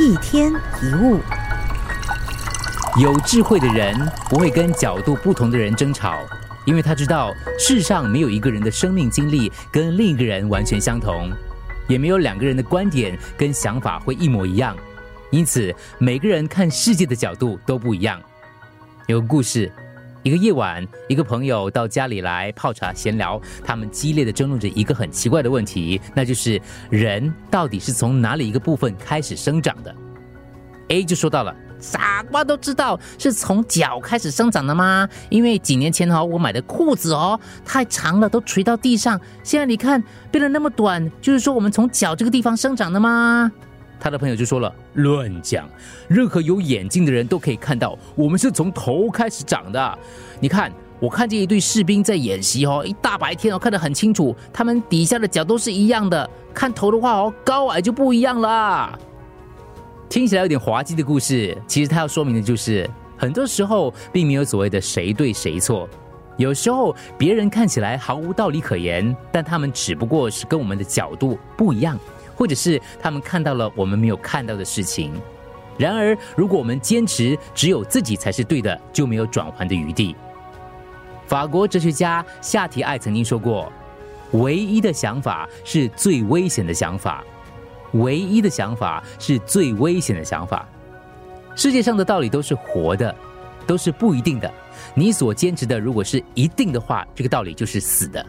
一天一物，有智慧的人不会跟角度不同的人争吵，因为他知道世上没有一个人的生命经历跟另一个人完全相同，也没有两个人的观点跟想法会一模一样，因此每个人看世界的角度都不一样。有个故事。一个夜晚，一个朋友到家里来泡茶闲聊，他们激烈的争论着一个很奇怪的问题，那就是人到底是从哪里一个部分开始生长的？A 就说到了，傻瓜都知道是从脚开始生长的吗？因为几年前哦，我买的裤子哦太长了，都垂到地上，现在你看变得那么短，就是说我们从脚这个地方生长的吗？他的朋友就说了：“乱讲！任何有眼睛的人都可以看到，我们是从头开始长的。你看，我看见一队士兵在演习哦，一大白天哦，看得很清楚，他们底下的脚都是一样的。看头的话哦，高矮就不一样了。听起来有点滑稽的故事，其实它要说明的就是，很多时候并没有所谓的谁对谁错。有时候别人看起来毫无道理可言，但他们只不过是跟我们的角度不一样。”或者是他们看到了我们没有看到的事情。然而，如果我们坚持只有自己才是对的，就没有转换的余地。法国哲学家夏提艾曾经说过：“唯一的想法是最危险的想法，唯一的想法是最危险的想法。”世界上的道理都是活的，都是不一定的。你所坚持的，如果是一定的话，这个道理就是死的。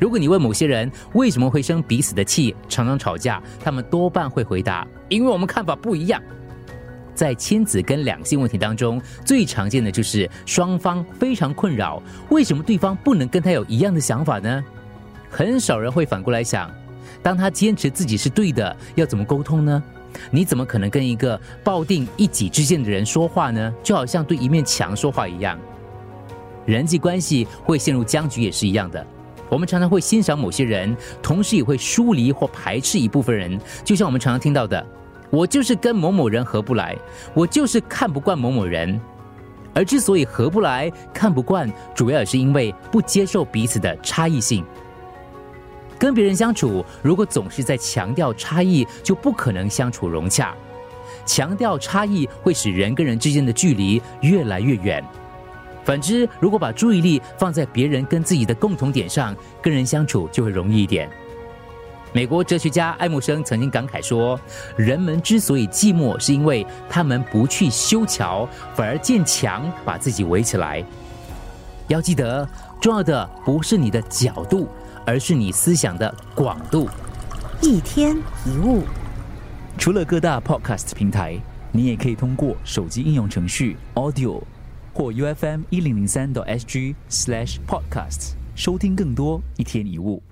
如果你问某些人为什么会生彼此的气，常常吵架，他们多半会回答：因为我们看法不一样。在亲子跟两性问题当中，最常见的就是双方非常困扰，为什么对方不能跟他有一样的想法呢？很少人会反过来想，当他坚持自己是对的，要怎么沟通呢？你怎么可能跟一个抱定一己之见的人说话呢？就好像对一面墙说话一样。人际关系会陷入僵局也是一样的。我们常常会欣赏某些人，同时也会疏离或排斥一部分人。就像我们常常听到的：“我就是跟某某人合不来，我就是看不惯某某人。”而之所以合不来、看不惯，主要也是因为不接受彼此的差异性。跟别人相处，如果总是在强调差异，就不可能相处融洽。强调差异会使人跟人之间的距离越来越远。反之，如果把注意力放在别人跟自己的共同点上，跟人相处就会容易一点。美国哲学家爱默生曾经感慨说：“人们之所以寂寞，是因为他们不去修桥，反而建墙把自己围起来。”要记得，重要的不是你的角度，而是你思想的广度。一天一物，除了各大 Podcast 平台，你也可以通过手机应用程序 Audio。或 U F M 一零零三 SG slash podcasts 收听更多一天一物。